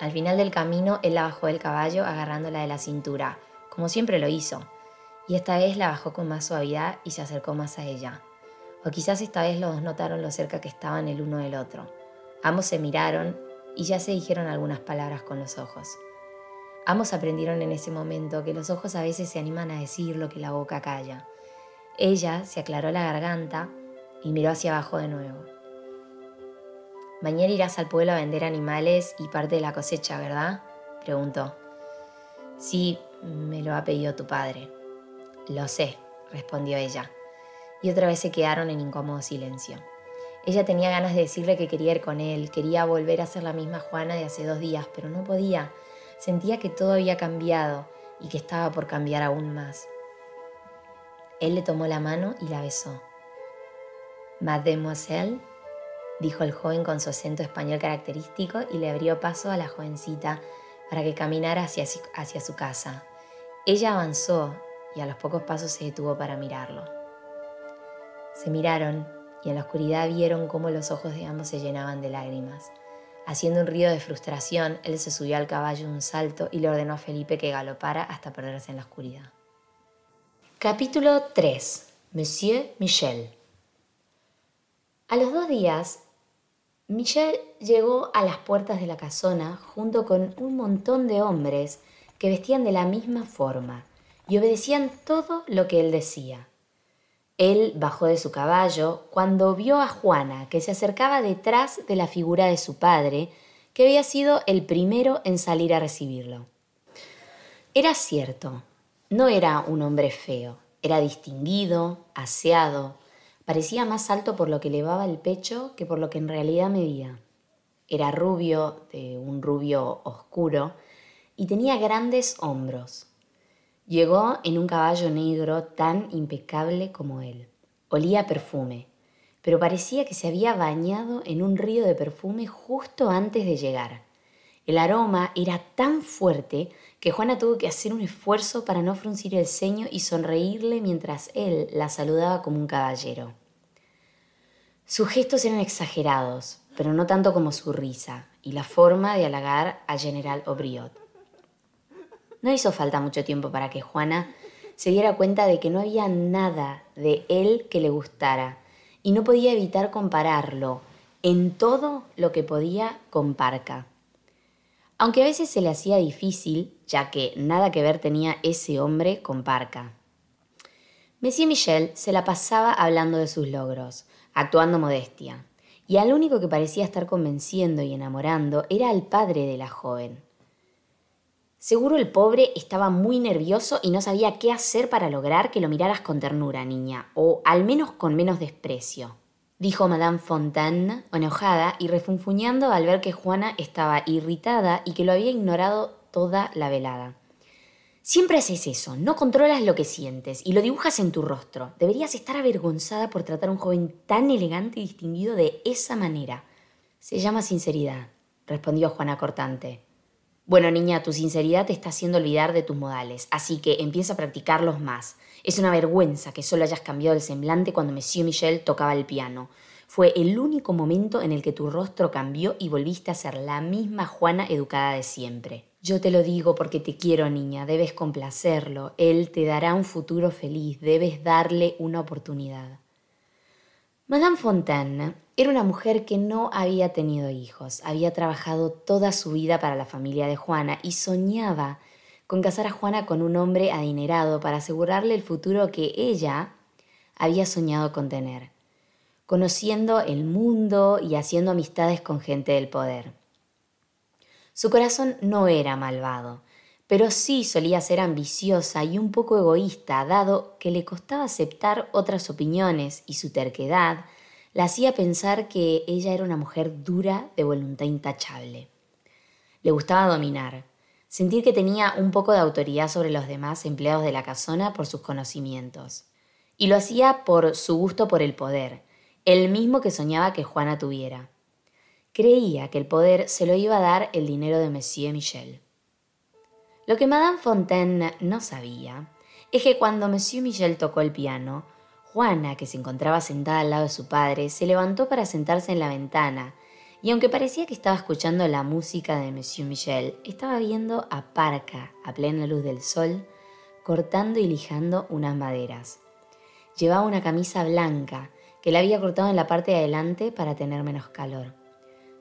Al final del camino, él la bajó del caballo agarrándola de la cintura, como siempre lo hizo, y esta vez la bajó con más suavidad y se acercó más a ella. O quizás esta vez los dos notaron lo cerca que estaban el uno del otro. Ambos se miraron y ya se dijeron algunas palabras con los ojos. Ambos aprendieron en ese momento que los ojos a veces se animan a decir lo que la boca calla. Ella se aclaró la garganta y miró hacia abajo de nuevo. Mañana irás al pueblo a vender animales y parte de la cosecha, ¿verdad? preguntó. Sí, me lo ha pedido tu padre. Lo sé, respondió ella. Y otra vez se quedaron en incómodo silencio. Ella tenía ganas de decirle que quería ir con él, quería volver a ser la misma Juana de hace dos días, pero no podía. Sentía que todo había cambiado y que estaba por cambiar aún más. Él le tomó la mano y la besó. Mademoiselle, dijo el joven con su acento español característico y le abrió paso a la jovencita para que caminara hacia, hacia su casa. Ella avanzó y a los pocos pasos se detuvo para mirarlo. Se miraron y en la oscuridad vieron cómo los ojos de ambos se llenaban de lágrimas. Haciendo un río de frustración, él se subió al caballo un salto y le ordenó a Felipe que galopara hasta perderse en la oscuridad. Capítulo 3. Monsieur Michel. A los dos días, Michel llegó a las puertas de la casona junto con un montón de hombres que vestían de la misma forma y obedecían todo lo que él decía. Él bajó de su caballo cuando vio a Juana, que se acercaba detrás de la figura de su padre, que había sido el primero en salir a recibirlo. Era cierto, no era un hombre feo, era distinguido, aseado, Parecía más alto por lo que elevaba el pecho que por lo que en realidad medía. Era rubio, de un rubio oscuro, y tenía grandes hombros. Llegó en un caballo negro tan impecable como él. Olía perfume, pero parecía que se había bañado en un río de perfume justo antes de llegar. El aroma era tan fuerte que Juana tuvo que hacer un esfuerzo para no fruncir el ceño y sonreírle mientras él la saludaba como un caballero. Sus gestos eran exagerados, pero no tanto como su risa y la forma de halagar a General Obriot. No hizo falta mucho tiempo para que Juana se diera cuenta de que no había nada de él que le gustara y no podía evitar compararlo en todo lo que podía con Parca. Aunque a veces se le hacía difícil, ya que nada que ver tenía ese hombre con Parca. Monsieur Michel se la pasaba hablando de sus logros, actuando modestia, y al único que parecía estar convenciendo y enamorando era al padre de la joven. Seguro el pobre estaba muy nervioso y no sabía qué hacer para lograr que lo miraras con ternura, niña, o al menos con menos desprecio dijo Madame Fontaine, enojada y refunfuñando al ver que Juana estaba irritada y que lo había ignorado toda la velada. Siempre haces eso, no controlas lo que sientes y lo dibujas en tu rostro. Deberías estar avergonzada por tratar a un joven tan elegante y distinguido de esa manera. Se llama sinceridad, respondió Juana cortante. Bueno, niña, tu sinceridad te está haciendo olvidar de tus modales, así que empieza a practicarlos más. Es una vergüenza que solo hayas cambiado el semblante cuando Monsieur Michel tocaba el piano. Fue el único momento en el que tu rostro cambió y volviste a ser la misma Juana educada de siempre. Yo te lo digo porque te quiero, niña, debes complacerlo. Él te dará un futuro feliz, debes darle una oportunidad. Madame Fontaine era una mujer que no había tenido hijos, había trabajado toda su vida para la familia de Juana y soñaba con casar a Juana con un hombre adinerado para asegurarle el futuro que ella había soñado con tener, conociendo el mundo y haciendo amistades con gente del poder. Su corazón no era malvado, pero sí solía ser ambiciosa y un poco egoísta, dado que le costaba aceptar otras opiniones y su terquedad la hacía pensar que ella era una mujer dura de voluntad intachable. Le gustaba dominar, sentir que tenía un poco de autoridad sobre los demás empleados de la casona por sus conocimientos. Y lo hacía por su gusto por el poder, el mismo que soñaba que Juana tuviera. Creía que el poder se lo iba a dar el dinero de Monsieur Michel. Lo que Madame Fontaine no sabía es que cuando Monsieur Michel tocó el piano, Juana, que se encontraba sentada al lado de su padre, se levantó para sentarse en la ventana y aunque parecía que estaba escuchando la música de Monsieur Michel, estaba viendo a Parca, a plena luz del sol, cortando y lijando unas maderas. Llevaba una camisa blanca que la había cortado en la parte de adelante para tener menos calor.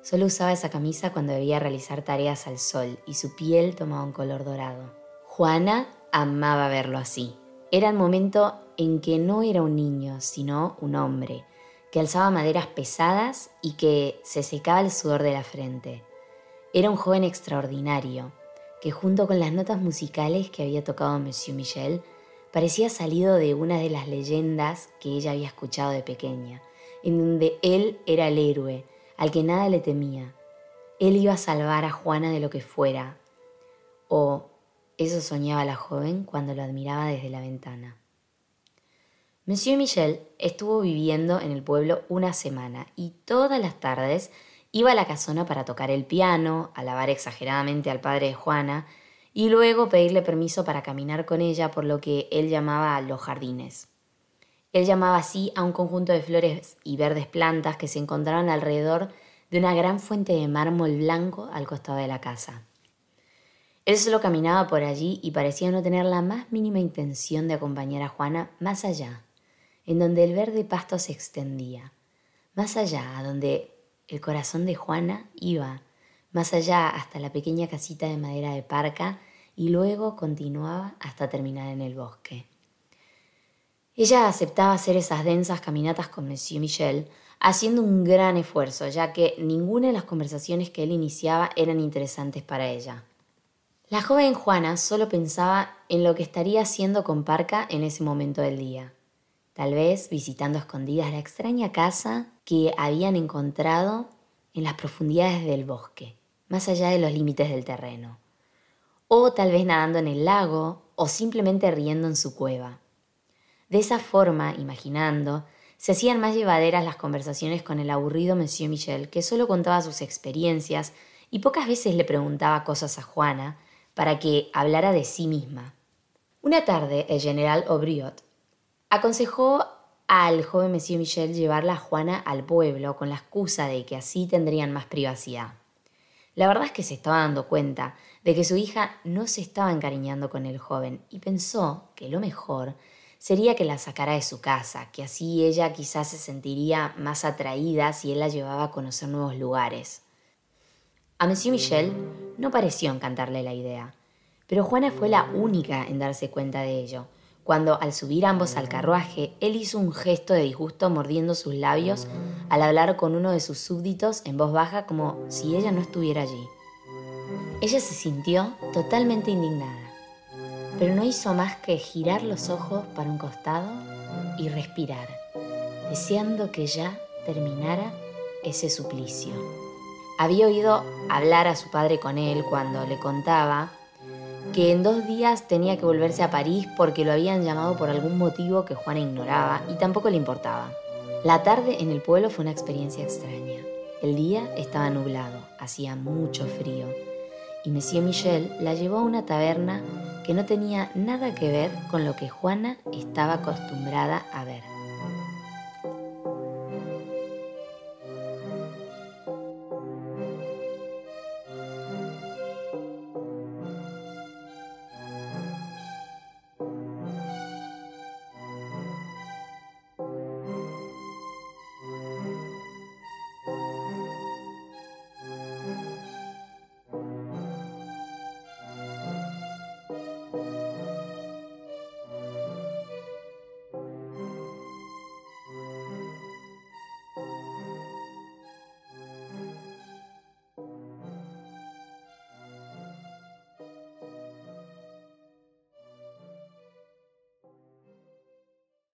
Solo usaba esa camisa cuando debía realizar tareas al sol y su piel tomaba un color dorado. Juana amaba verlo así. Era el momento en que no era un niño, sino un hombre, que alzaba maderas pesadas y que se secaba el sudor de la frente. Era un joven extraordinario, que junto con las notas musicales que había tocado Monsieur Michel, parecía salido de una de las leyendas que ella había escuchado de pequeña, en donde él era el héroe, al que nada le temía. Él iba a salvar a Juana de lo que fuera, o eso soñaba la joven cuando lo admiraba desde la ventana. Monsieur Michel estuvo viviendo en el pueblo una semana y todas las tardes iba a la casona para tocar el piano, alabar exageradamente al padre de Juana y luego pedirle permiso para caminar con ella por lo que él llamaba los jardines. Él llamaba así a un conjunto de flores y verdes plantas que se encontraban alrededor de una gran fuente de mármol blanco al costado de la casa. Él solo caminaba por allí y parecía no tener la más mínima intención de acompañar a Juana más allá, en donde el verde pasto se extendía, más allá, a donde el corazón de Juana iba, más allá hasta la pequeña casita de madera de parca y luego continuaba hasta terminar en el bosque. Ella aceptaba hacer esas densas caminatas con Monsieur Michel, haciendo un gran esfuerzo, ya que ninguna de las conversaciones que él iniciaba eran interesantes para ella. La joven Juana solo pensaba en lo que estaría haciendo con Parca en ese momento del día. Tal vez visitando a escondidas la extraña casa que habían encontrado en las profundidades del bosque, más allá de los límites del terreno. O tal vez nadando en el lago o simplemente riendo en su cueva. De esa forma, imaginando, se hacían más llevaderas las conversaciones con el aburrido Monsieur Michel, que solo contaba sus experiencias y pocas veces le preguntaba cosas a Juana para que hablara de sí misma. Una tarde, el general Aubriot aconsejó al joven Monsieur Michel llevarla a Juana al pueblo con la excusa de que así tendrían más privacidad. La verdad es que se estaba dando cuenta de que su hija no se estaba encariñando con el joven y pensó que lo mejor sería que la sacara de su casa, que así ella quizás se sentiría más atraída si él la llevaba a conocer nuevos lugares. A Monsieur Michel no pareció encantarle la idea, pero Juana fue la única en darse cuenta de ello, cuando al subir ambos al carruaje, él hizo un gesto de disgusto mordiendo sus labios al hablar con uno de sus súbditos en voz baja como si ella no estuviera allí. Ella se sintió totalmente indignada pero no hizo más que girar los ojos para un costado y respirar, deseando que ya terminara ese suplicio. Había oído hablar a su padre con él cuando le contaba que en dos días tenía que volverse a París porque lo habían llamado por algún motivo que Juana ignoraba y tampoco le importaba. La tarde en el pueblo fue una experiencia extraña. El día estaba nublado, hacía mucho frío y Monsieur Michel la llevó a una taberna que no tenía nada que ver con lo que Juana estaba acostumbrada a ver.